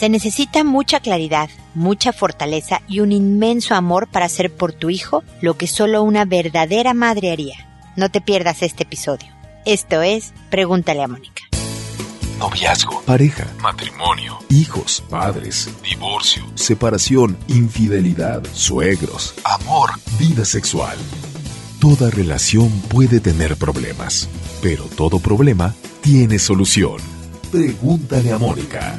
Se necesita mucha claridad, mucha fortaleza y un inmenso amor para hacer por tu hijo lo que solo una verdadera madre haría. No te pierdas este episodio. Esto es Pregúntale a Mónica. Noviazgo, pareja, matrimonio, hijos, padres, divorcio, separación, infidelidad, suegros, amor, vida sexual. Toda relación puede tener problemas, pero todo problema tiene solución. Pregúntale a Mónica.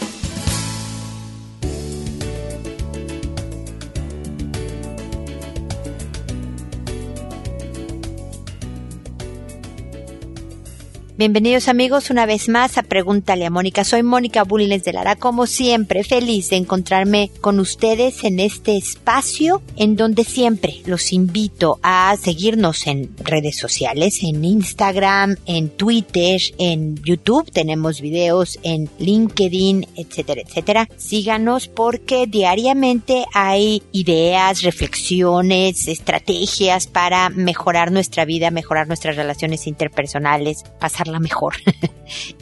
Bienvenidos amigos una vez más a Pregúntale a Mónica. Soy Mónica Bulnes de Lara, como siempre, feliz de encontrarme con ustedes en este espacio en donde siempre los invito a seguirnos en redes sociales, en Instagram, en Twitter, en YouTube, tenemos videos en LinkedIn, etcétera, etcétera. Síganos porque diariamente hay ideas, reflexiones, estrategias para mejorar nuestra vida, mejorar nuestras relaciones interpersonales, pasar la mejor.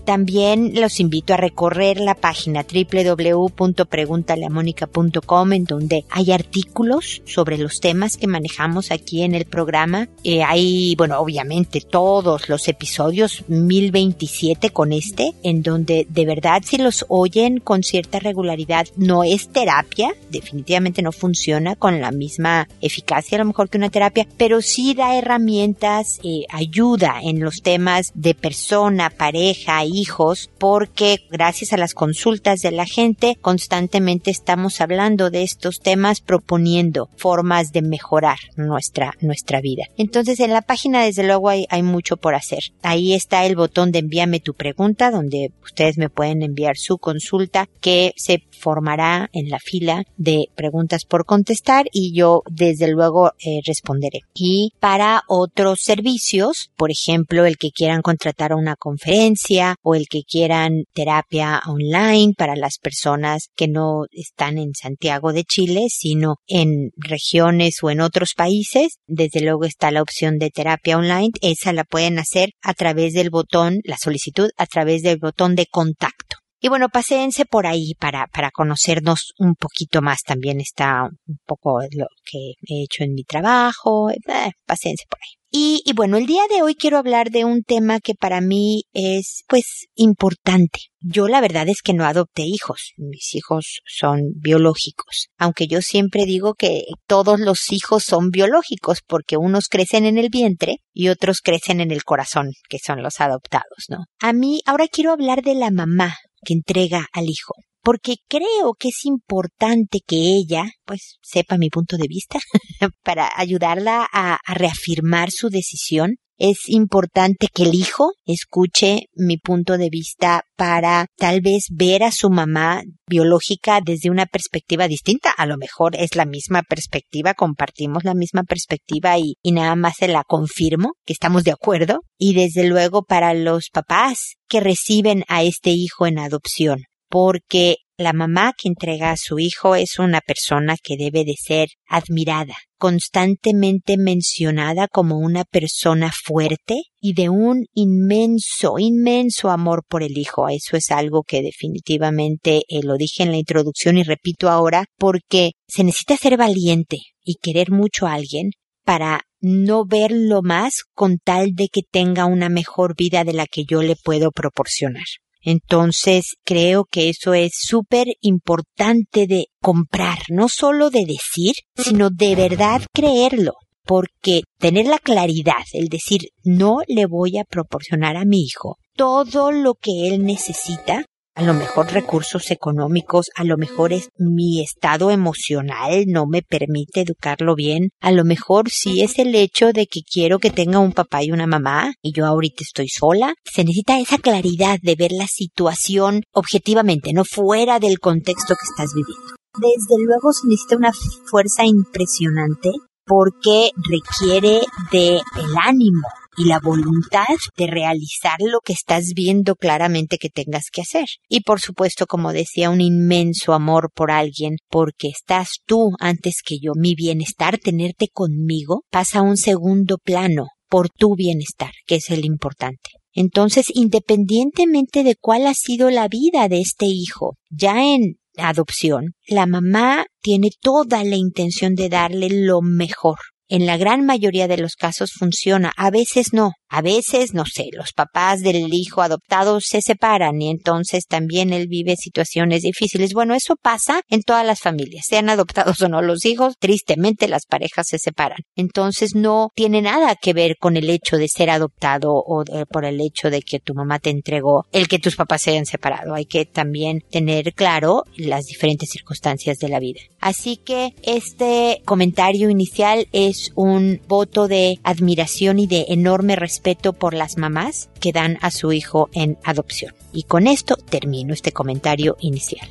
También los invito a recorrer la página www.preguntaleamónica.com en donde hay artículos sobre los temas que manejamos aquí en el programa. Eh, hay, bueno, obviamente todos los episodios, 1027 con este, en donde de verdad si los oyen con cierta regularidad, no es terapia, definitivamente no funciona con la misma eficacia a lo mejor que una terapia, pero sí da herramientas, eh, ayuda en los temas de persona, pareja, hijos, porque gracias a las consultas de la gente constantemente estamos hablando de estos temas proponiendo formas de mejorar nuestra, nuestra vida. Entonces en la página desde luego hay, hay mucho por hacer. Ahí está el botón de envíame tu pregunta donde ustedes me pueden enviar su consulta que se formará en la fila de preguntas por contestar y yo desde luego eh, responderé. Y para otros servicios, por ejemplo, el que quieran contratar una conferencia o el que quieran terapia online para las personas que no están en Santiago de Chile, sino en regiones o en otros países, desde luego está la opción de terapia online. Esa la pueden hacer a través del botón, la solicitud a través del botón de contacto. Y bueno, paséense por ahí para, para conocernos un poquito más. También está un poco lo que he hecho en mi trabajo. Eh, paséense por ahí. Y, y, bueno, el día de hoy quiero hablar de un tema que para mí es, pues, importante. Yo la verdad es que no adopté hijos. Mis hijos son biológicos. Aunque yo siempre digo que todos los hijos son biológicos porque unos crecen en el vientre y otros crecen en el corazón, que son los adoptados, ¿no? A mí ahora quiero hablar de la mamá que entrega al hijo porque creo que es importante que ella, pues, sepa mi punto de vista para ayudarla a, a, reafirmar su decisión. Es importante que el hijo escuche mi punto de vista para tal vez ver a su mamá biológica desde una perspectiva distinta. A lo mejor es la misma perspectiva, compartimos la misma perspectiva y, y nada más se la confirmo que estamos de acuerdo. Y desde luego para los papás que reciben a este hijo en adopción porque la mamá que entrega a su hijo es una persona que debe de ser admirada, constantemente mencionada como una persona fuerte y de un inmenso, inmenso amor por el hijo. Eso es algo que definitivamente eh, lo dije en la introducción y repito ahora porque se necesita ser valiente y querer mucho a alguien para no verlo más con tal de que tenga una mejor vida de la que yo le puedo proporcionar. Entonces, creo que eso es súper importante de comprar, no solo de decir, sino de verdad creerlo. Porque tener la claridad, el decir, no le voy a proporcionar a mi hijo todo lo que él necesita, a lo mejor recursos económicos, a lo mejor es mi estado emocional no me permite educarlo bien, a lo mejor sí es el hecho de que quiero que tenga un papá y una mamá y yo ahorita estoy sola. Se necesita esa claridad de ver la situación objetivamente, no fuera del contexto que estás viviendo. Desde luego se necesita una fuerza impresionante porque requiere de el ánimo, y la voluntad de realizar lo que estás viendo claramente que tengas que hacer. Y por supuesto, como decía, un inmenso amor por alguien, porque estás tú antes que yo. Mi bienestar, tenerte conmigo, pasa a un segundo plano por tu bienestar, que es el importante. Entonces, independientemente de cuál ha sido la vida de este hijo, ya en adopción, la mamá tiene toda la intención de darle lo mejor. En la gran mayoría de los casos funciona, a veces no. A veces, no sé, los papás del hijo adoptado se separan y entonces también él vive situaciones difíciles. Bueno, eso pasa en todas las familias, sean adoptados o no los hijos, tristemente las parejas se separan. Entonces no tiene nada que ver con el hecho de ser adoptado o por el hecho de que tu mamá te entregó el que tus papás se hayan separado. Hay que también tener claro las diferentes circunstancias de la vida. Así que este comentario inicial es un voto de admiración y de enorme respeto por las mamás que dan a su hijo en adopción. Y con esto termino este comentario inicial.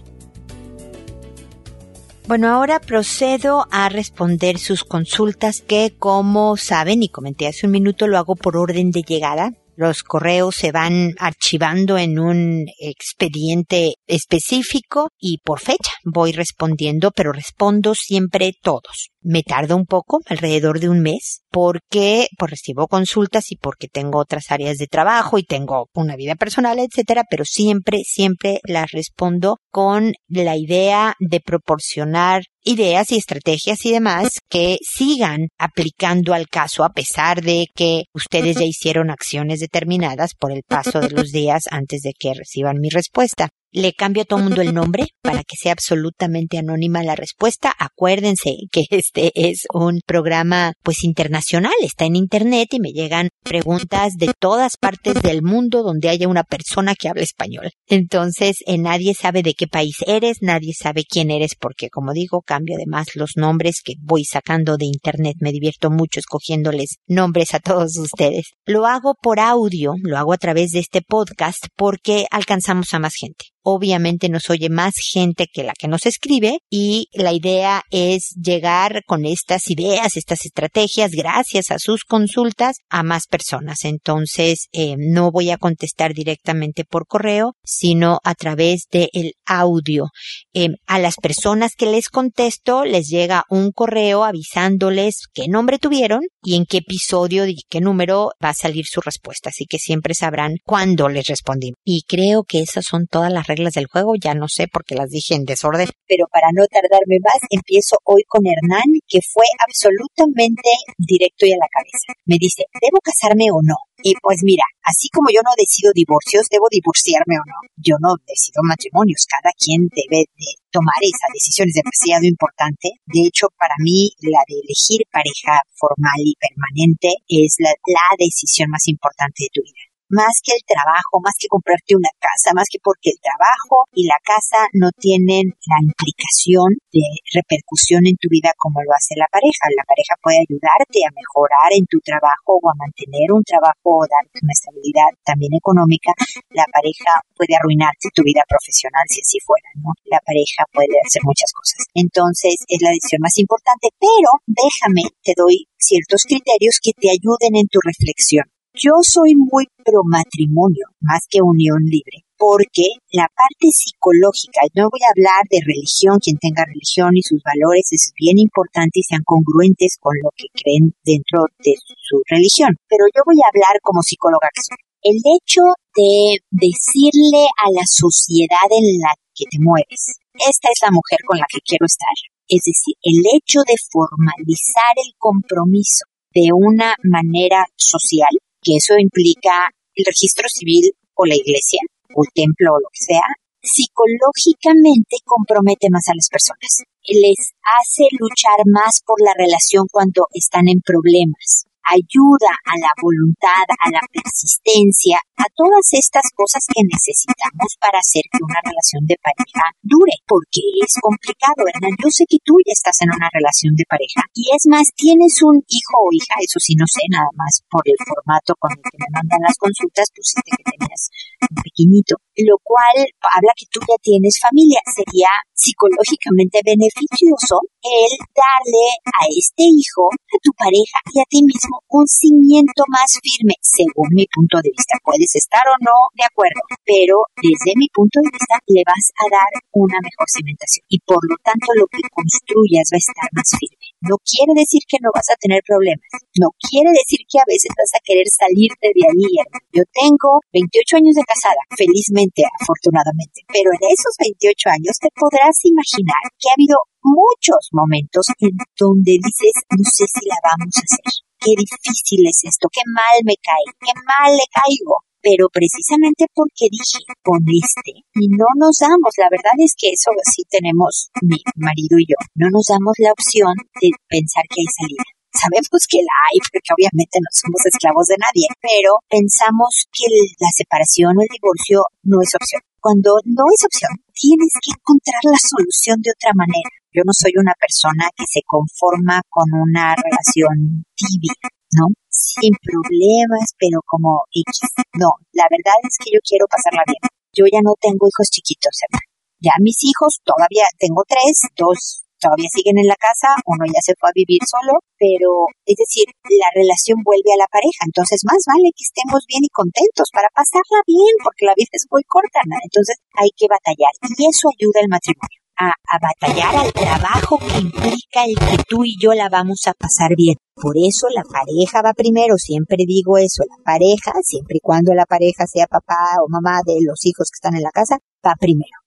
Bueno, ahora procedo a responder sus consultas que, como saben y comenté hace un minuto, lo hago por orden de llegada. Los correos se van archivando en un expediente específico y por fecha voy respondiendo, pero respondo siempre todos. Me tarda un poco, alrededor de un mes, porque pues recibo consultas y porque tengo otras áreas de trabajo y tengo una vida personal, etcétera, pero siempre, siempre las respondo con la idea de proporcionar ideas y estrategias y demás que sigan aplicando al caso a pesar de que ustedes ya hicieron acciones determinadas por el paso de los días antes de que reciban mi respuesta. Le cambio a todo mundo el nombre para que sea absolutamente anónima la respuesta. Acuérdense que este es un programa pues internacional, está en internet y me llegan preguntas de todas partes del mundo donde haya una persona que hable español. Entonces, eh, nadie sabe de qué país eres, nadie sabe quién eres porque como digo, cambio además los nombres que voy sacando de internet. Me divierto mucho escogiéndoles nombres a todos ustedes. Lo hago por audio, lo hago a través de este podcast porque alcanzamos a más gente obviamente nos oye más gente que la que nos escribe y la idea es llegar con estas ideas, estas estrategias, gracias a sus consultas, a más personas. Entonces, eh, no voy a contestar directamente por correo, sino a través del el audio. Eh, a las personas que les contesto les llega un correo avisándoles qué nombre tuvieron y en qué episodio y qué número va a salir su respuesta. Así que siempre sabrán cuándo les respondí. Y creo que esas son todas las del juego, ya no sé porque las dije en desorden. Pero para no tardarme más, empiezo hoy con Hernán, que fue absolutamente directo y a la cabeza. Me dice, ¿debo casarme o no? Y pues mira, así como yo no decido divorcios, debo divorciarme o no. Yo no decido matrimonios. Cada quien debe de tomar esa decisión. Es demasiado importante. De hecho, para mí, la de elegir pareja formal y permanente es la decisión más importante de tu vida más que el trabajo, más que comprarte una casa, más que porque el trabajo y la casa no tienen la implicación de repercusión en tu vida como lo hace la pareja. La pareja puede ayudarte a mejorar en tu trabajo o a mantener un trabajo o darte una estabilidad también económica. La pareja puede arruinarte tu vida profesional si así fuera, ¿no? La pareja puede hacer muchas cosas. Entonces es la decisión más importante, pero déjame, te doy ciertos criterios que te ayuden en tu reflexión. Yo soy muy pro matrimonio, más que unión libre, porque la parte psicológica, no voy a hablar de religión, quien tenga religión y sus valores es bien importante y sean congruentes con lo que creen dentro de su religión, pero yo voy a hablar como psicóloga que. El hecho de decirle a la sociedad en la que te mueves, esta es la mujer con la que quiero estar. Es decir, el hecho de formalizar el compromiso de una manera social que eso implica el registro civil o la iglesia o el templo o lo que sea, psicológicamente compromete más a las personas. Les hace luchar más por la relación cuando están en problemas ayuda a la voluntad, a la persistencia, a todas estas cosas que necesitamos para hacer que una relación de pareja dure, porque es complicado, Hernán. Yo sé que tú ya estás en una relación de pareja y es más, tienes un hijo o hija, eso sí no sé, nada más por el formato con el que me mandan las consultas, pusiste que tenías un pequeñito, lo cual habla que tú ya tienes familia. Sería psicológicamente beneficioso el darle a este hijo, a tu pareja y a ti mismo un cimiento más firme, según mi punto de vista. Puedes estar o no de acuerdo, pero desde mi punto de vista le vas a dar una mejor cimentación y por lo tanto lo que construyas va a estar más firme. No quiere decir que no vas a tener problemas, no quiere decir que a veces vas a querer salirte de ahí. Yo tengo 28 años de casada, felizmente, afortunadamente, pero en esos 28 años te podrás imaginar que ha habido muchos momentos en donde dices, no sé si la vamos a hacer. Qué difícil es esto, qué mal me cae, qué mal le caigo pero precisamente porque dije con este y no nos damos, la verdad es que eso sí tenemos mi marido y yo, no nos damos la opción de pensar que hay salida. Sabemos que la hay, porque obviamente no somos esclavos de nadie, pero pensamos que la separación o el divorcio no es opción. Cuando no es opción, tienes que encontrar la solución de otra manera. Yo no soy una persona que se conforma con una relación tibia, ¿no? sin problemas, pero como X. No, la verdad es que yo quiero pasarla bien. Yo ya no tengo hijos chiquitos, ¿verdad? Ya mis hijos todavía tengo tres, dos todavía siguen en la casa, uno ya se fue a vivir solo, pero es decir, la relación vuelve a la pareja, entonces más vale que estemos bien y contentos para pasarla bien, porque la vida es muy corta, ¿no? entonces hay que batallar y eso ayuda al matrimonio. A, a batallar al trabajo que implica el que tú y yo la vamos a pasar bien. Por eso la pareja va primero, siempre digo eso, la pareja, siempre y cuando la pareja sea papá o mamá de los hijos que están en la casa, va primero.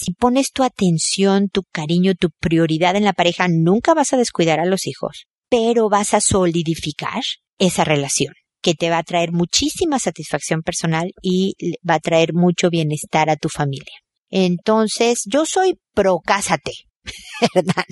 Si pones tu atención, tu cariño, tu prioridad en la pareja, nunca vas a descuidar a los hijos, pero vas a solidificar esa relación que te va a traer muchísima satisfacción personal y va a traer mucho bienestar a tu familia. Entonces, yo soy pro cásate, ¿verdad?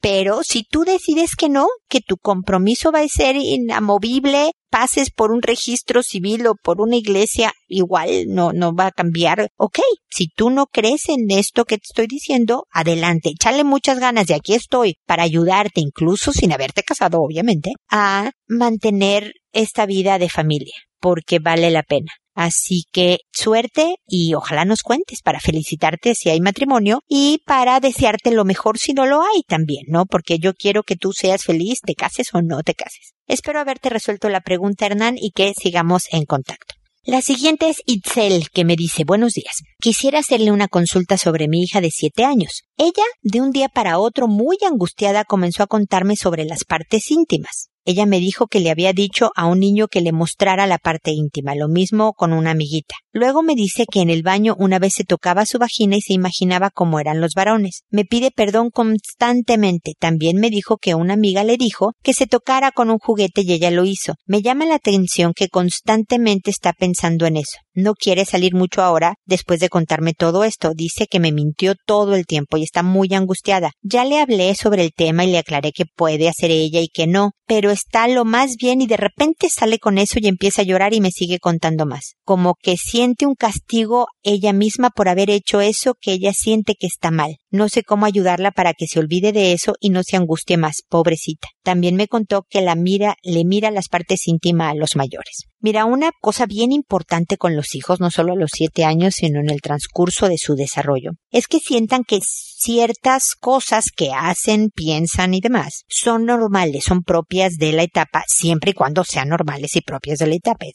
Pero si tú decides que no, que tu compromiso va a ser inamovible, pases por un registro civil o por una iglesia, igual no, no va a cambiar. Ok, si tú no crees en esto que te estoy diciendo, adelante, échale muchas ganas y aquí estoy para ayudarte, incluso sin haberte casado, obviamente, a mantener esta vida de familia, porque vale la pena. Así que suerte y ojalá nos cuentes para felicitarte si hay matrimonio y para desearte lo mejor si no lo hay también, ¿no? Porque yo quiero que tú seas feliz, te cases o no te cases. Espero haberte resuelto la pregunta, Hernán, y que sigamos en contacto. La siguiente es Itzel, que me dice buenos días. Quisiera hacerle una consulta sobre mi hija de siete años. Ella, de un día para otro, muy angustiada, comenzó a contarme sobre las partes íntimas. Ella me dijo que le había dicho a un niño que le mostrara la parte íntima, lo mismo con una amiguita. Luego me dice que en el baño una vez se tocaba su vagina y se imaginaba cómo eran los varones. Me pide perdón constantemente. También me dijo que una amiga le dijo que se tocara con un juguete y ella lo hizo. Me llama la atención que constantemente está pensando en eso. No quiere salir mucho ahora después de contarme todo esto. Dice que me mintió todo el tiempo y está muy angustiada. Ya le hablé sobre el tema y le aclaré que puede hacer ella y que no, pero está lo más bien y de repente sale con eso y empieza a llorar y me sigue contando más. Como que siente un castigo ella misma por haber hecho eso que ella siente que está mal. No sé cómo ayudarla para que se olvide de eso y no se angustie más, pobrecita. También me contó que la mira, le mira las partes íntimas a los mayores. Mira, una cosa bien importante con los hijos, no solo a los siete años, sino en el transcurso de su desarrollo, es que sientan que ciertas cosas que hacen, piensan y demás son normales, son propias de la etapa, siempre y cuando sean normales y propias de la etapa.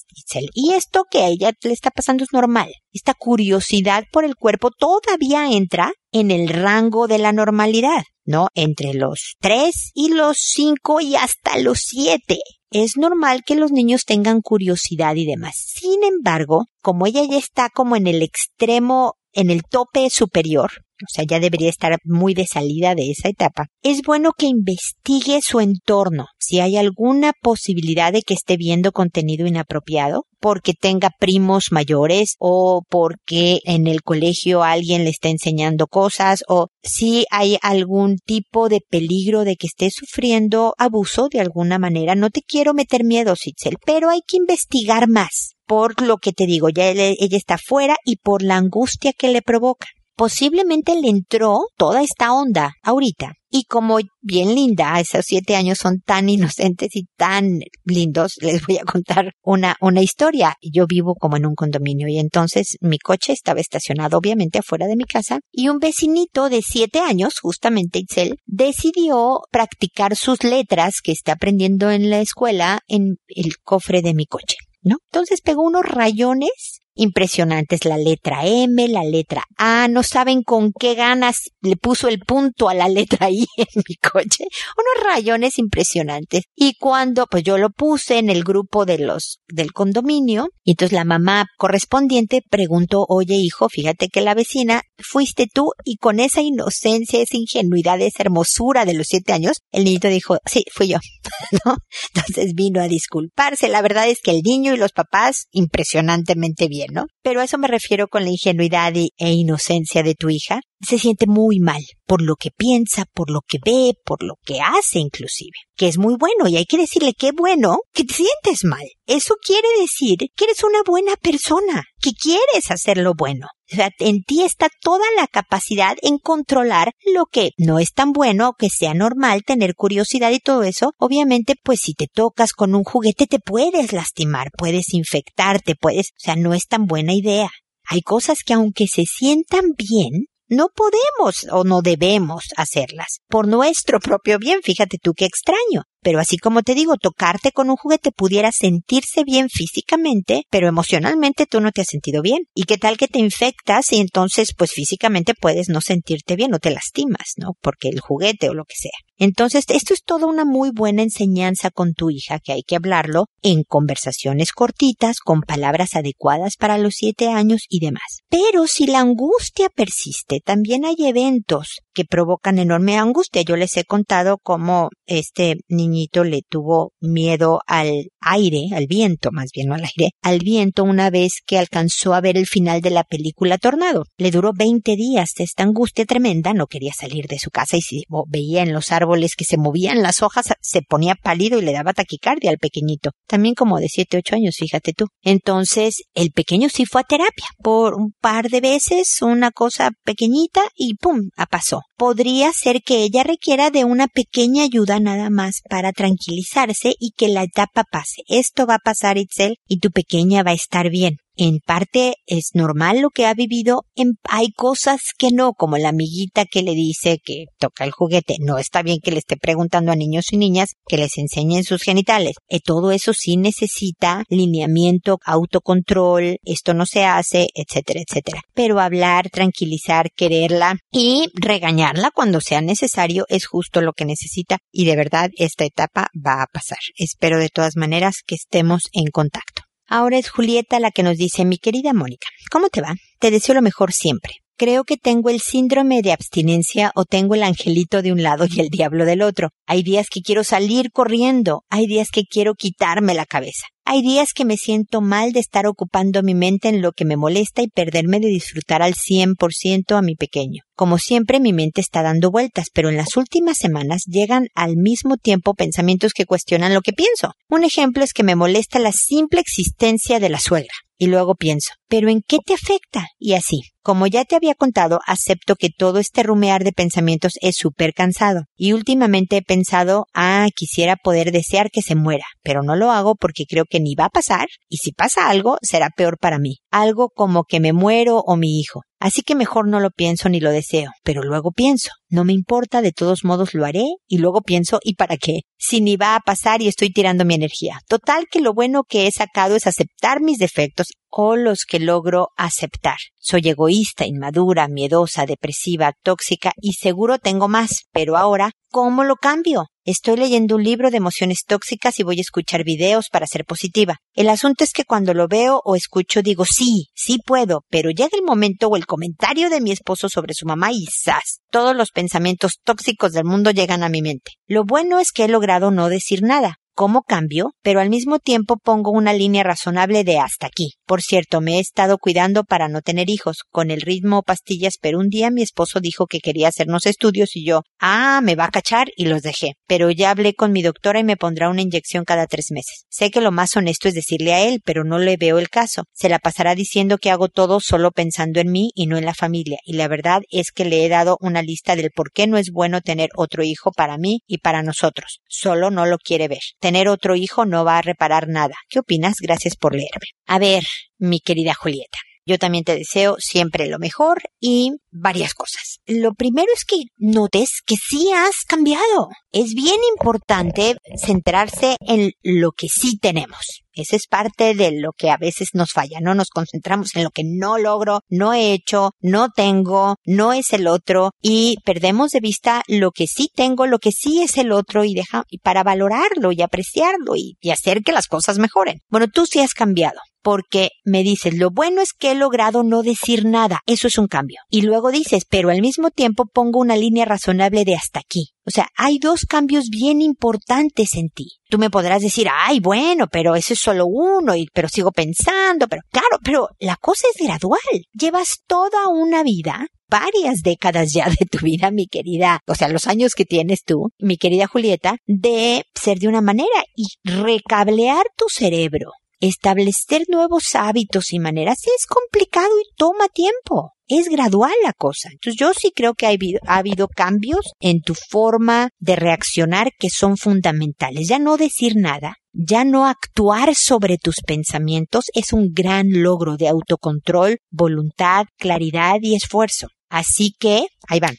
Y esto que a ella le está pasando es normal. Esta curiosidad por el cuerpo todavía entra en el rango de la normalidad, ¿no? Entre los tres y los cinco y hasta los siete es normal que los niños tengan curiosidad y demás. Sin embargo, como ella ya está como en el extremo, en el tope superior, o sea, ya debería estar muy de salida de esa etapa, es bueno que investigue su entorno, si hay alguna posibilidad de que esté viendo contenido inapropiado, porque tenga primos mayores o porque en el colegio alguien le está enseñando cosas o si hay algún tipo de peligro de que esté sufriendo abuso de alguna manera. No te quiero meter miedo, Sitzel, pero hay que investigar más por lo que te digo, ya ella está fuera y por la angustia que le provoca posiblemente le entró toda esta onda ahorita Y como bien linda, esos siete años son tan inocentes y tan lindos, les voy a contar una, una historia. Yo vivo como en un condominio y entonces mi coche estaba estacionado obviamente afuera de mi casa y un vecinito de siete años, justamente Itzel, decidió practicar sus letras que está aprendiendo en la escuela en el cofre de mi coche. ¿no? Entonces pegó unos rayones impresionantes, la letra M, la letra A, no saben con qué ganas le puso el punto a la letra I en mi coche, unos rayones impresionantes. Y cuando pues yo lo puse en el grupo de los del condominio, y entonces la mamá correspondiente preguntó, oye hijo, fíjate que la vecina fuiste tú y con esa inocencia, esa ingenuidad, esa hermosura de los siete años, el niñito dijo, sí, fui yo, ¿no? Entonces vino a disculparse. La verdad es que el niño y los papás impresionantemente bien. Pero a eso me refiero con la ingenuidad e inocencia de tu hija. Se siente muy mal por lo que piensa, por lo que ve, por lo que hace inclusive, que es muy bueno y hay que decirle qué bueno que te sientes mal. Eso quiere decir que eres una buena persona, que quieres hacer lo bueno. O sea, en ti está toda la capacidad en controlar lo que no es tan bueno, que sea normal tener curiosidad y todo eso. Obviamente, pues si te tocas con un juguete te puedes lastimar, puedes infectarte, puedes, o sea, no es tan buena idea. Hay cosas que aunque se sientan bien, no podemos o no debemos hacerlas por nuestro propio bien. Fíjate tú qué extraño. Pero así como te digo, tocarte con un juguete pudiera sentirse bien físicamente, pero emocionalmente tú no te has sentido bien. ¿Y qué tal que te infectas y entonces pues físicamente puedes no sentirte bien o te lastimas, ¿no? Porque el juguete o lo que sea. Entonces, esto es toda una muy buena enseñanza con tu hija que hay que hablarlo en conversaciones cortitas, con palabras adecuadas para los siete años y demás. Pero si la angustia persiste, también hay eventos que provocan enorme angustia. Yo les he contado cómo este niñito le tuvo miedo al aire, al viento, más bien no al aire, al viento una vez que alcanzó a ver el final de la película Tornado. Le duró 20 días esta angustia tremenda, no quería salir de su casa y si veía en los árboles que se movían las hojas, se ponía pálido y le daba taquicardia al pequeñito. También como de 7, 8 años, fíjate tú. Entonces, el pequeño sí fue a terapia por un par de veces, una cosa pequeñita y pum, pasó podría ser que ella requiera de una pequeña ayuda nada más para tranquilizarse y que la etapa pase. Esto va a pasar, Itzel, y tu pequeña va a estar bien en parte es normal lo que ha vivido, en, hay cosas que no, como la amiguita que le dice que toca el juguete. No está bien que le esté preguntando a niños y niñas que les enseñen sus genitales. Eh, todo eso sí necesita lineamiento, autocontrol, esto no se hace, etcétera, etcétera. Pero hablar, tranquilizar, quererla y regañarla cuando sea necesario es justo lo que necesita y de verdad esta etapa va a pasar. Espero de todas maneras que estemos en contacto. Ahora es Julieta la que nos dice, mi querida Mónica, ¿cómo te va? Te deseo lo mejor siempre. Creo que tengo el síndrome de abstinencia o tengo el angelito de un lado y el diablo del otro. Hay días que quiero salir corriendo, hay días que quiero quitarme la cabeza. Hay días que me siento mal de estar ocupando mi mente en lo que me molesta y perderme de disfrutar al 100% a mi pequeño. Como siempre, mi mente está dando vueltas, pero en las últimas semanas llegan al mismo tiempo pensamientos que cuestionan lo que pienso. Un ejemplo es que me molesta la simple existencia de la suegra. Y luego pienso, ¿pero en qué te afecta? Y así. Como ya te había contado, acepto que todo este rumear de pensamientos es súper cansado. Y últimamente he pensado, ah, quisiera poder desear que se muera, pero no lo hago porque creo que ni va a pasar, y si pasa algo, será peor para mí. Algo como que me muero o mi hijo. Así que mejor no lo pienso ni lo deseo, pero luego pienso, no me importa, de todos modos lo haré, y luego pienso, ¿y para qué? Si ni va a pasar y estoy tirando mi energía. Total que lo bueno que he sacado es aceptar mis defectos o los que logro aceptar. Soy egoísta, inmadura, miedosa, depresiva, tóxica y seguro tengo más, pero ahora, ¿cómo lo cambio? Estoy leyendo un libro de emociones tóxicas y voy a escuchar videos para ser positiva. El asunto es que cuando lo veo o escucho digo sí, sí puedo, pero llega el momento o el comentario de mi esposo sobre su mamá y ¡zas! Todos los pensamientos tóxicos del mundo llegan a mi mente. Lo bueno es que he logrado no decir nada. Cómo cambio, pero al mismo tiempo pongo una línea razonable de hasta aquí. Por cierto, me he estado cuidando para no tener hijos, con el ritmo o pastillas, pero un día mi esposo dijo que quería hacernos estudios y yo, ah, me va a cachar y los dejé. Pero ya hablé con mi doctora y me pondrá una inyección cada tres meses. Sé que lo más honesto es decirle a él, pero no le veo el caso. Se la pasará diciendo que hago todo solo pensando en mí y no en la familia. Y la verdad es que le he dado una lista del por qué no es bueno tener otro hijo para mí y para nosotros. Solo no lo quiere ver. Tener otro hijo no va a reparar nada. ¿Qué opinas? Gracias por leerme. A ver, mi querida Julieta. Yo también te deseo siempre lo mejor y varias cosas. Lo primero es que notes que sí has cambiado. Es bien importante centrarse en lo que sí tenemos. Esa es parte de lo que a veces nos falla. No nos concentramos en lo que no logro, no he hecho, no tengo, no es el otro y perdemos de vista lo que sí tengo, lo que sí es el otro y deja, para valorarlo y apreciarlo y, y hacer que las cosas mejoren. Bueno, tú sí has cambiado porque me dices, lo bueno es que he logrado no decir nada, eso es un cambio. Y luego dices, pero al mismo tiempo pongo una línea razonable de hasta aquí. O sea, hay dos cambios bien importantes en ti. Tú me podrás decir, ay, bueno, pero ese es solo uno, y, pero sigo pensando, pero claro, pero la cosa es gradual. Llevas toda una vida varias décadas ya de tu vida, mi querida, o sea, los años que tienes tú, mi querida Julieta, de ser de una manera y recablear tu cerebro establecer nuevos hábitos y maneras es complicado y toma tiempo. Es gradual la cosa. Entonces yo sí creo que ha habido, ha habido, cambios en tu forma de reaccionar que son fundamentales. Ya no decir nada, ya no actuar sobre tus pensamientos es un gran logro de autocontrol, voluntad, claridad y esfuerzo. Así que, ahí van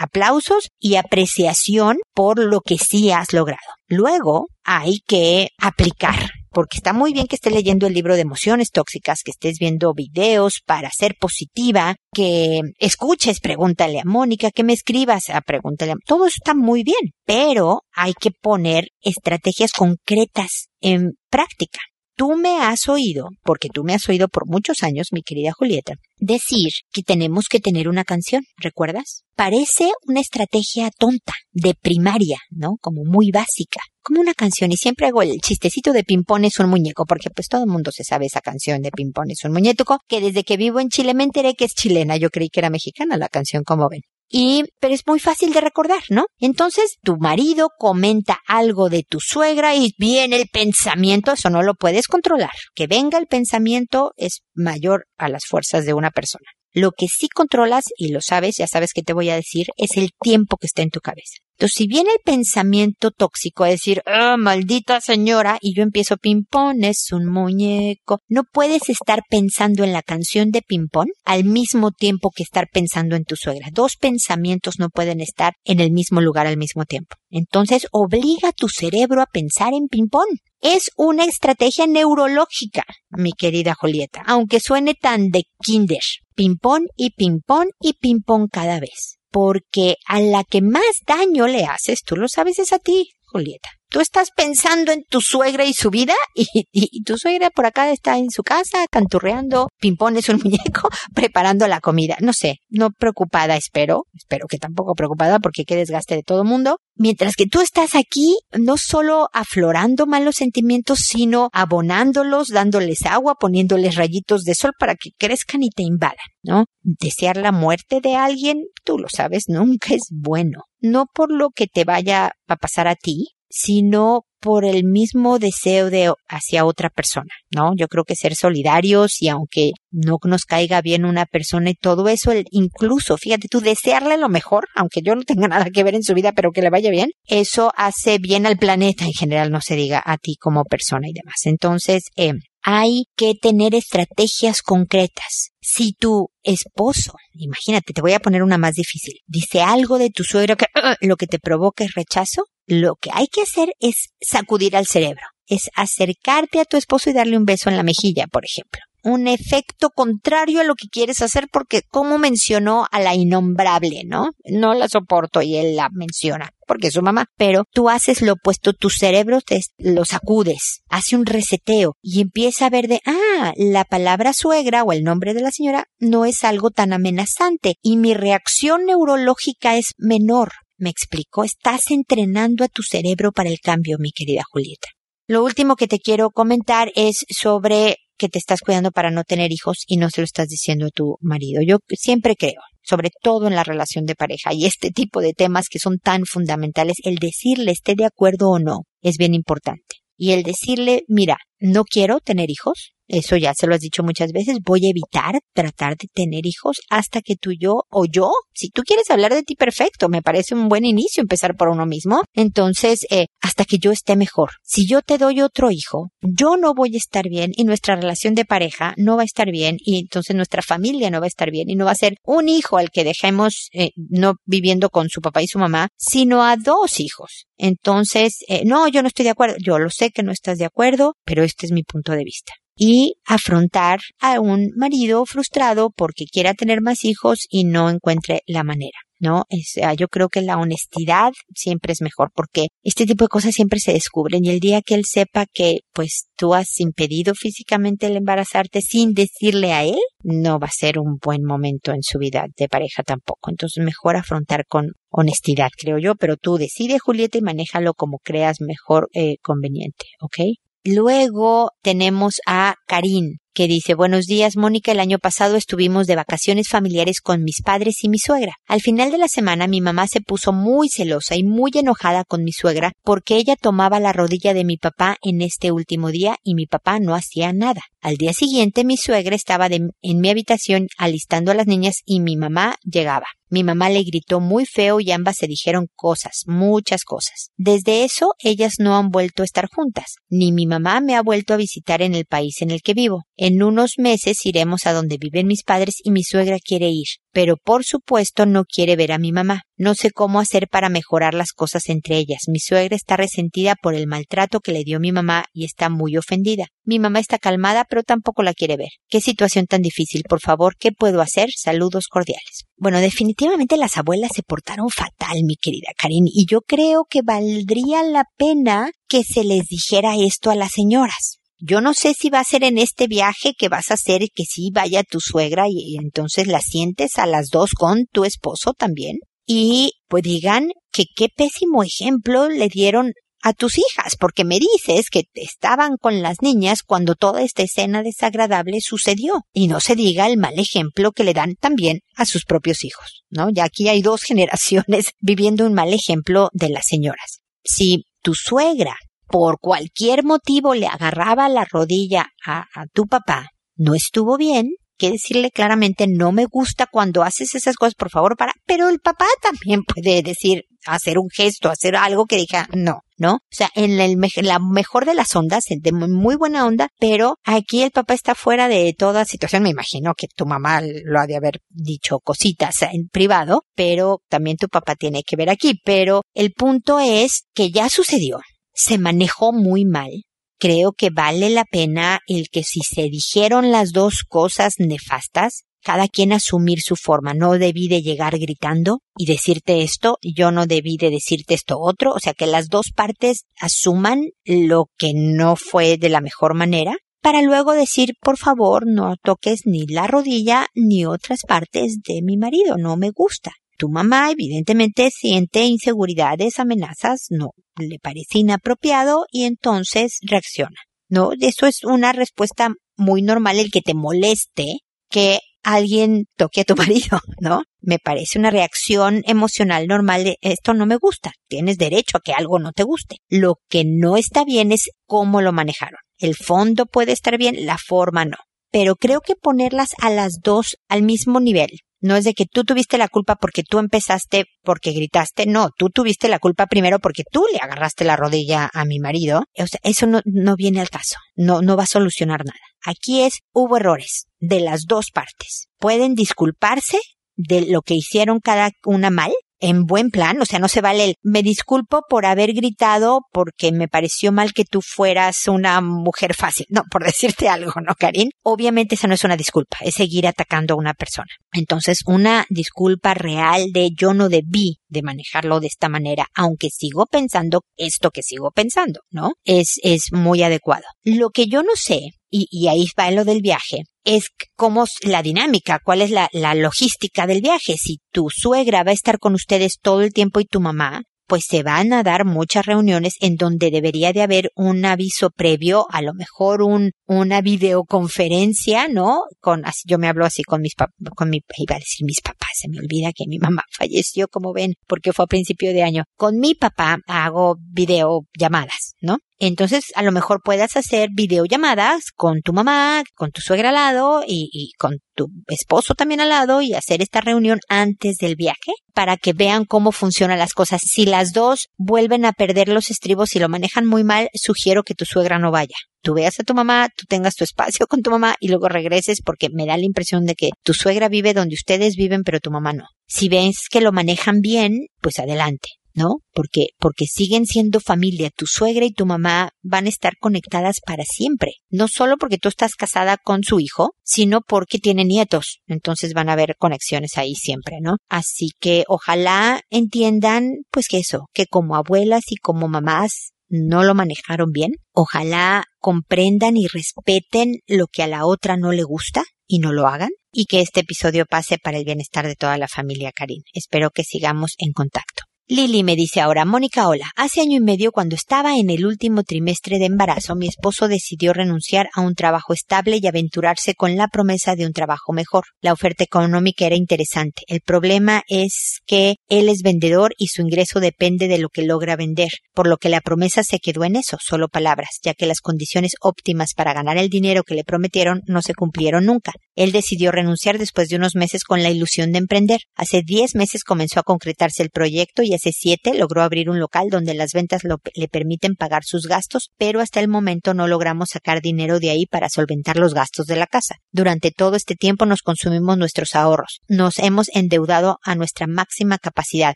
aplausos y apreciación por lo que sí has logrado. Luego hay que aplicar porque está muy bien que estés leyendo el libro de emociones tóxicas, que estés viendo videos para ser positiva, que escuches, pregúntale a Mónica, que me escribas, a pregúntale a... Todo eso está muy bien, pero hay que poner estrategias concretas en práctica. Tú me has oído, porque tú me has oído por muchos años, mi querida Julieta, decir que tenemos que tener una canción, ¿recuerdas? Parece una estrategia tonta, de primaria, ¿no? Como muy básica, como una canción. Y siempre hago el chistecito de Pimpón es un muñeco, porque pues todo el mundo se sabe esa canción de Pimpón es un muñeco, que desde que vivo en Chile me enteré que es chilena. Yo creí que era mexicana la canción, como ven y pero es muy fácil de recordar, ¿no? Entonces, tu marido comenta algo de tu suegra y viene el pensamiento, eso no lo puedes controlar. Que venga el pensamiento es mayor a las fuerzas de una persona. Lo que sí controlas, y lo sabes, ya sabes que te voy a decir, es el tiempo que está en tu cabeza. Entonces, si viene el pensamiento tóxico a decir, ah, maldita señora, y yo empiezo, Pimpón es un muñeco, no puedes estar pensando en la canción de Pimpón al mismo tiempo que estar pensando en tu suegra. Dos pensamientos no pueden estar en el mismo lugar al mismo tiempo. Entonces, obliga a tu cerebro a pensar en Pimpón. Es una estrategia neurológica, mi querida Julieta, aunque suene tan de kinder. Pimpón y pimpón y pimpón cada vez porque a la que más daño le haces, tú lo sabes, es a ti, Julieta. Tú estás pensando en tu suegra y su vida y, tu suegra por acá está en su casa canturreando, pimpones un muñeco, preparando la comida. No sé, no preocupada, espero, espero que tampoco preocupada porque qué desgaste de todo mundo. Mientras que tú estás aquí no solo aflorando malos sentimientos, sino abonándolos, dándoles agua, poniéndoles rayitos de sol para que crezcan y te invadan, ¿no? Desear la muerte de alguien, tú lo sabes, nunca es bueno. No por lo que te vaya a pasar a ti, sino por el mismo deseo de hacia otra persona, ¿no? Yo creo que ser solidarios y aunque no nos caiga bien una persona y todo eso, incluso, fíjate tú, desearle lo mejor, aunque yo no tenga nada que ver en su vida, pero que le vaya bien, eso hace bien al planeta en general, no se diga a ti como persona y demás. Entonces, eh, hay que tener estrategias concretas. Si tu esposo, imagínate, te voy a poner una más difícil, dice algo de tu suegro que lo que te provoca es rechazo, lo que hay que hacer es sacudir al cerebro, es acercarte a tu esposo y darle un beso en la mejilla, por ejemplo. Un efecto contrario a lo que quieres hacer porque como mencionó a la innombrable, ¿no? No la soporto y él la menciona porque es su mamá, pero tú haces lo opuesto, tu cerebro te lo sacudes, hace un reseteo y empieza a ver de, ah, la palabra suegra o el nombre de la señora no es algo tan amenazante y mi reacción neurológica es menor Me explicó, estás entrenando a tu cerebro para el cambio, mi querida Julieta. Lo último que te quiero comentar es sobre que te estás cuidando para no tener hijos y no se lo estás diciendo a tu marido. Yo siempre creo, sobre todo en la relación de pareja y este tipo de temas que son tan fundamentales, el decirle esté de acuerdo o no es bien importante. Y el decirle, mira, no quiero tener hijos, eso ya se lo has dicho muchas veces, voy a evitar tratar de tener hijos hasta que tú yo o yo, si tú quieres hablar de ti perfecto, me parece un buen inicio empezar por uno mismo, entonces eh, hasta que yo esté mejor. Si yo te doy otro hijo, yo no voy a estar bien y nuestra relación de pareja no va a estar bien y entonces nuestra familia no va a estar bien y no va a ser un hijo al que dejemos eh, no viviendo con su papá y su mamá, sino a dos hijos. Entonces, eh, no, yo no estoy de acuerdo, yo lo sé que no estás de acuerdo, pero este es mi punto de vista y afrontar a un marido frustrado porque quiera tener más hijos y no encuentre la manera. ¿no? Es, ah, yo creo que la honestidad siempre es mejor porque este tipo de cosas siempre se descubren y el día que él sepa que pues tú has impedido físicamente el embarazarte sin decirle a él, no va a ser un buen momento en su vida de pareja tampoco. Entonces mejor afrontar con honestidad, creo yo, pero tú decide Julieta y manéjalo como creas mejor eh, conveniente, ¿ok? Luego tenemos a Karin, que dice, buenos días, Mónica, el año pasado estuvimos de vacaciones familiares con mis padres y mi suegra. Al final de la semana mi mamá se puso muy celosa y muy enojada con mi suegra porque ella tomaba la rodilla de mi papá en este último día y mi papá no hacía nada. Al día siguiente mi suegra estaba en mi habitación alistando a las niñas y mi mamá llegaba. Mi mamá le gritó muy feo y ambas se dijeron cosas, muchas cosas. Desde eso ellas no han vuelto a estar juntas, ni mi mamá me ha vuelto a visitar en el país en el que vivo. Unos meses iremos a donde viven mis padres y mi suegra quiere ir pero por supuesto no quiere ver a mi mamá. No sé cómo hacer para mejorar las cosas entre ellas. Mi suegra está resentida por el maltrato que le dio mi mamá y está muy ofendida. Mi mamá está calmada, pero tampoco la quiere ver. Qué situación tan difícil. Por favor, ¿qué puedo hacer? Saludos cordiales. Bueno, definitivamente las abuelas se portaron fatal, mi querida Karin, y yo creo que valdría la pena que se les dijera esto a las señoras. Yo no sé si va a ser en este viaje que vas a hacer que sí vaya tu suegra y, entonces la sientes a las dos con tu esposo también. Y pues digan que qué pésimo ejemplo le dieron a tus hijas, porque me dices que estaban con las niñas cuando toda esta escena desagradable sucedió. Y no se diga el mal ejemplo que le dan también a sus propios hijos, ¿no? Ya aquí hay dos generaciones viviendo un mal ejemplo de las señoras. Si tu suegra por cualquier motivo le agarraba la rodilla a, tu papá, no estuvo bien, que decirle claramente no me gusta cuando haces esas cosas, por favor, para. Pero el papá también puede decir, hacer un gesto, hacer algo que diga no, ¿no? O sea, en la mejor de las ondas, de muy buena onda, pero aquí el papá está fuera de toda situación. Me imagino que tu mamá lo ha de haber dicho cositas en privado, pero también tu papá tiene que ver aquí. Pero el punto es que ya sucedió se manejó muy mal. Creo que vale la pena el que si se dijeron las dos cosas nefastas, cada quien asumir su forma. No debí de llegar gritando y decirte esto, yo no debí de decirte esto otro. O sea, que las dos partes asuman lo que no fue de la mejor manera para luego decir, por favor, no toques ni la rodilla ni otras partes de mi marido, no me gusta. Tu mamá evidentemente siente inseguridades, amenazas, no le parece inapropiado y entonces reacciona. ¿No? Eso es una respuesta muy normal el que te moleste que alguien toque a tu marido, ¿no? Me parece una reacción emocional normal de esto no me gusta. Tienes derecho a que algo no te guste. Lo que no está bien es cómo lo manejaron. El fondo puede estar bien, la forma no. Pero creo que ponerlas a las dos al mismo nivel, no es de que tú tuviste la culpa porque tú empezaste porque gritaste. No, tú tuviste la culpa primero porque tú le agarraste la rodilla a mi marido. O sea, eso no, no viene al caso. No, no va a solucionar nada. Aquí es, hubo errores de las dos partes. Pueden disculparse de lo que hicieron cada una mal en buen plan, o sea, no se vale el me disculpo por haber gritado porque me pareció mal que tú fueras una mujer fácil. No, por decirte algo, ¿no, Karin? Obviamente esa no es una disculpa, es seguir atacando a una persona. Entonces, una disculpa real de yo no debí de manejarlo de esta manera, aunque sigo pensando esto que sigo pensando, ¿no? Es, es muy adecuado. Lo que yo no sé y, y ahí va lo del viaje, es cómo la dinámica, cuál es la, la logística del viaje. Si tu suegra va a estar con ustedes todo el tiempo y tu mamá, pues se van a dar muchas reuniones en donde debería de haber un aviso previo, a lo mejor un, una videoconferencia, ¿no? Con, así, yo me hablo así con mis papás, con mi, iba a decir mis papás, se me olvida que mi mamá falleció, como ven, porque fue a principio de año. Con mi papá hago videollamadas, ¿no? Entonces, a lo mejor puedas hacer videollamadas con tu mamá, con tu suegra al lado y, y, con tu esposo también al lado y hacer esta reunión antes del viaje para que vean cómo funcionan las cosas. Si las dos vuelven a perder los estribos y lo manejan muy mal, sugiero que tu suegra no vaya. Tú veas a tu mamá, tú tengas tu espacio con tu mamá y luego regreses porque me da la impresión de que tu suegra vive donde ustedes viven pero tu mamá no. Si ves que lo manejan bien, pues adelante. ¿No? Porque, porque siguen siendo familia. Tu suegra y tu mamá van a estar conectadas para siempre. No solo porque tú estás casada con su hijo, sino porque tiene nietos. Entonces van a haber conexiones ahí siempre, ¿no? Así que ojalá entiendan, pues que eso, que como abuelas y como mamás no lo manejaron bien. Ojalá comprendan y respeten lo que a la otra no le gusta y no lo hagan y que este episodio pase para el bienestar de toda la familia Karin. Espero que sigamos en contacto. Lili me dice ahora, Mónica, hola. Hace año y medio, cuando estaba en el último trimestre de embarazo, mi esposo decidió renunciar a un trabajo estable y aventurarse con la promesa de un trabajo mejor. La oferta económica era interesante. El problema es que él es vendedor y su ingreso depende de lo que logra vender, por lo que la promesa se quedó en eso, solo palabras, ya que las condiciones óptimas para ganar el dinero que le prometieron no se cumplieron nunca. Él decidió renunciar después de unos meses con la ilusión de emprender. Hace diez meses comenzó a concretarse el proyecto y hace siete logró abrir un local donde las ventas le permiten pagar sus gastos, pero hasta el momento no logramos sacar dinero de ahí para solventar los gastos de la casa. Durante todo este tiempo nos consumimos nuestros ahorros. Nos hemos endeudado a nuestra máxima capacidad,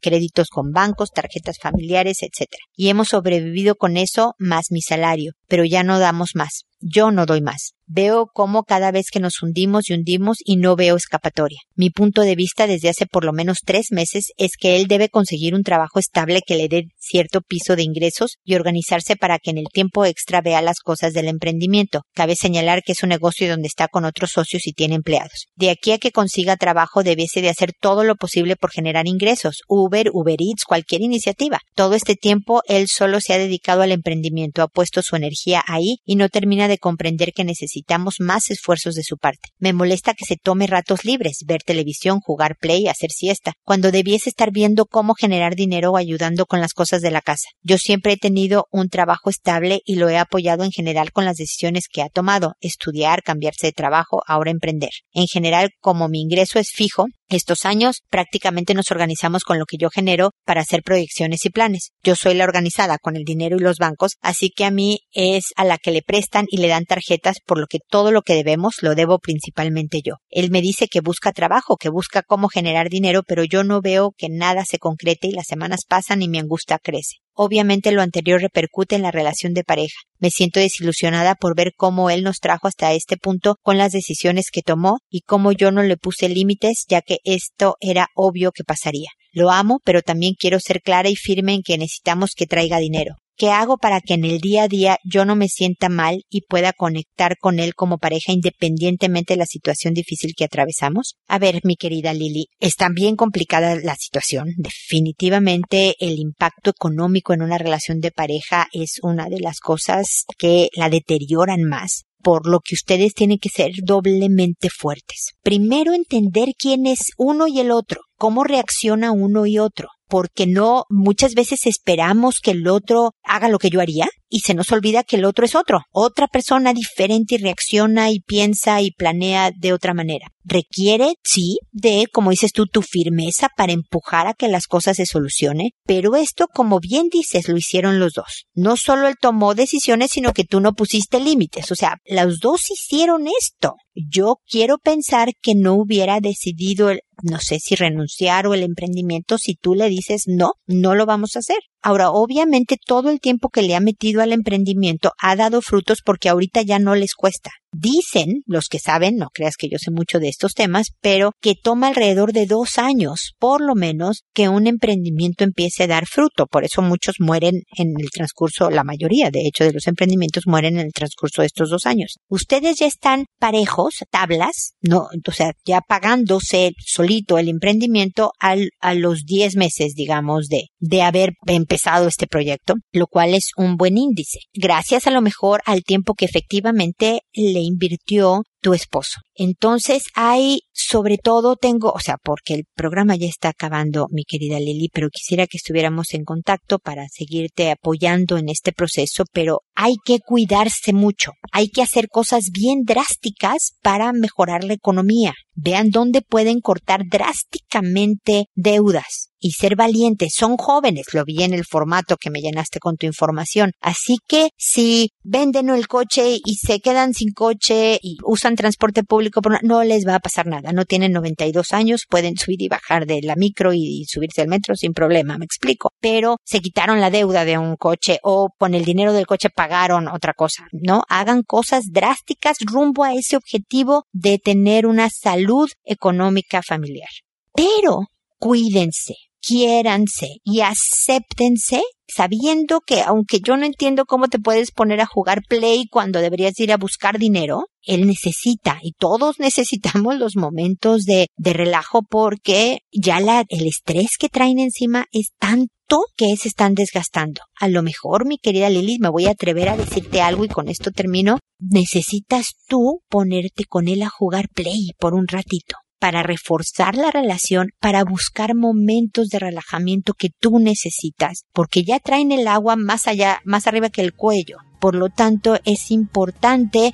créditos con bancos, tarjetas familiares, etc. Y hemos sobrevivido con eso más mi salario, pero ya no damos más. Yo no doy más. Veo cómo cada vez que nos hundimos y hundimos y no veo escapatoria. Mi punto de vista desde hace por lo menos tres meses es que él debe conseguir un trabajo estable que le dé cierto piso de ingresos y organizarse para que en el tiempo extra vea las cosas del emprendimiento. Cabe señalar que es un negocio donde está con otros socios y tiene empleados. De aquí a que consiga trabajo debiese de hacer todo lo posible por generar ingresos. Uber, Uber Eats, cualquier iniciativa. Todo este tiempo él solo se ha dedicado al emprendimiento, ha puesto su energía ahí y no termina de comprender que necesita necesitamos más esfuerzos de su parte. Me molesta que se tome ratos libres, ver televisión, jugar play, hacer siesta, cuando debiese estar viendo cómo generar dinero o ayudando con las cosas de la casa. Yo siempre he tenido un trabajo estable y lo he apoyado en general con las decisiones que ha tomado, estudiar, cambiarse de trabajo, ahora emprender. En general, como mi ingreso es fijo, estos años prácticamente nos organizamos con lo que yo genero para hacer proyecciones y planes. Yo soy la organizada con el dinero y los bancos, así que a mí es a la que le prestan y le dan tarjetas por lo que todo lo que debemos lo debo principalmente yo. Él me dice que busca trabajo, que busca cómo generar dinero, pero yo no veo que nada se concrete y las semanas pasan y mi angustia crece. Obviamente lo anterior repercute en la relación de pareja. Me siento desilusionada por ver cómo él nos trajo hasta este punto con las decisiones que tomó y cómo yo no le puse límites ya que esto era obvio que pasaría. Lo amo, pero también quiero ser clara y firme en que necesitamos que traiga dinero. ¿Qué hago para que en el día a día yo no me sienta mal y pueda conectar con él como pareja independientemente de la situación difícil que atravesamos? A ver, mi querida Lili, está bien complicada la situación. Definitivamente el impacto económico en una relación de pareja es una de las cosas que la deterioran más por lo que ustedes tienen que ser doblemente fuertes. Primero entender quién es uno y el otro, cómo reacciona uno y otro porque no muchas veces esperamos que el otro haga lo que yo haría y se nos olvida que el otro es otro, otra persona diferente y reacciona y piensa y planea de otra manera. Requiere, sí, de, como dices tú, tu firmeza para empujar a que las cosas se solucionen, pero esto, como bien dices, lo hicieron los dos. No solo él tomó decisiones, sino que tú no pusiste límites. O sea, los dos hicieron esto. Yo quiero pensar que no hubiera decidido, no sé si renunciar o el emprendimiento si tú le dices no, no lo vamos a hacer. Ahora, obviamente todo el tiempo que le ha metido al emprendimiento ha dado frutos porque ahorita ya no les cuesta. Dicen los que saben, no creas que yo sé mucho de estos temas, pero que toma alrededor de dos años, por lo menos, que un emprendimiento empiece a dar fruto. Por eso muchos mueren en el transcurso, la mayoría, de hecho, de los emprendimientos mueren en el transcurso de estos dos años. Ustedes ya están parejos, tablas, no, o sea, ya pagándose solito el emprendimiento al, a los 10 meses, digamos, de, de haber empezado este proyecto, lo cual es un buen índice. Gracias a lo mejor al tiempo que efectivamente le invirtió tu esposo. Entonces hay, sobre todo tengo, o sea, porque el programa ya está acabando, mi querida Lili, pero quisiera que estuviéramos en contacto para seguirte apoyando en este proceso, pero hay que cuidarse mucho, hay que hacer cosas bien drásticas para mejorar la economía. Vean dónde pueden cortar drásticamente deudas y ser valientes. Son jóvenes, lo vi en el formato que me llenaste con tu información. Así que si venden el coche y se quedan sin coche y usan transporte público, no les va a pasar nada. No tienen 92 años, pueden subir y bajar de la micro y subirse al metro sin problema, me explico. Pero se quitaron la deuda de un coche o con el dinero del coche pagaron otra cosa, ¿no? Hagan cosas drásticas rumbo a ese objetivo de tener una salud económica familiar. Pero cuídense, quiéranse y acéptense sabiendo que aunque yo no entiendo cómo te puedes poner a jugar play cuando deberías ir a buscar dinero, él necesita y todos necesitamos los momentos de, de relajo porque ya la, el estrés que traen encima es tanto que se están desgastando. A lo mejor, mi querida Lili, me voy a atrever a decirte algo y con esto termino. Necesitas tú ponerte con él a jugar play por un ratito para reforzar la relación, para buscar momentos de relajamiento que tú necesitas, porque ya traen el agua más allá, más arriba que el cuello. Por lo tanto, es importante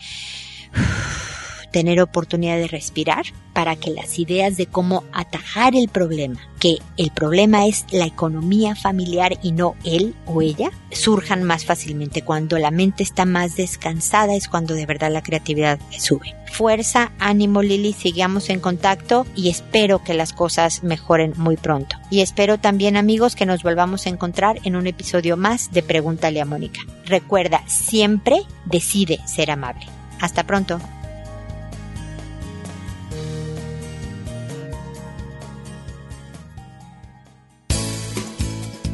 tener oportunidad de respirar para que las ideas de cómo atajar el problema, que el problema es la economía familiar y no él o ella, surjan más fácilmente. Cuando la mente está más descansada es cuando de verdad la creatividad sube. Fuerza, ánimo Lili, sigamos en contacto y espero que las cosas mejoren muy pronto. Y espero también amigos que nos volvamos a encontrar en un episodio más de Pregúntale a Mónica. Recuerda, siempre decide ser amable. Hasta pronto.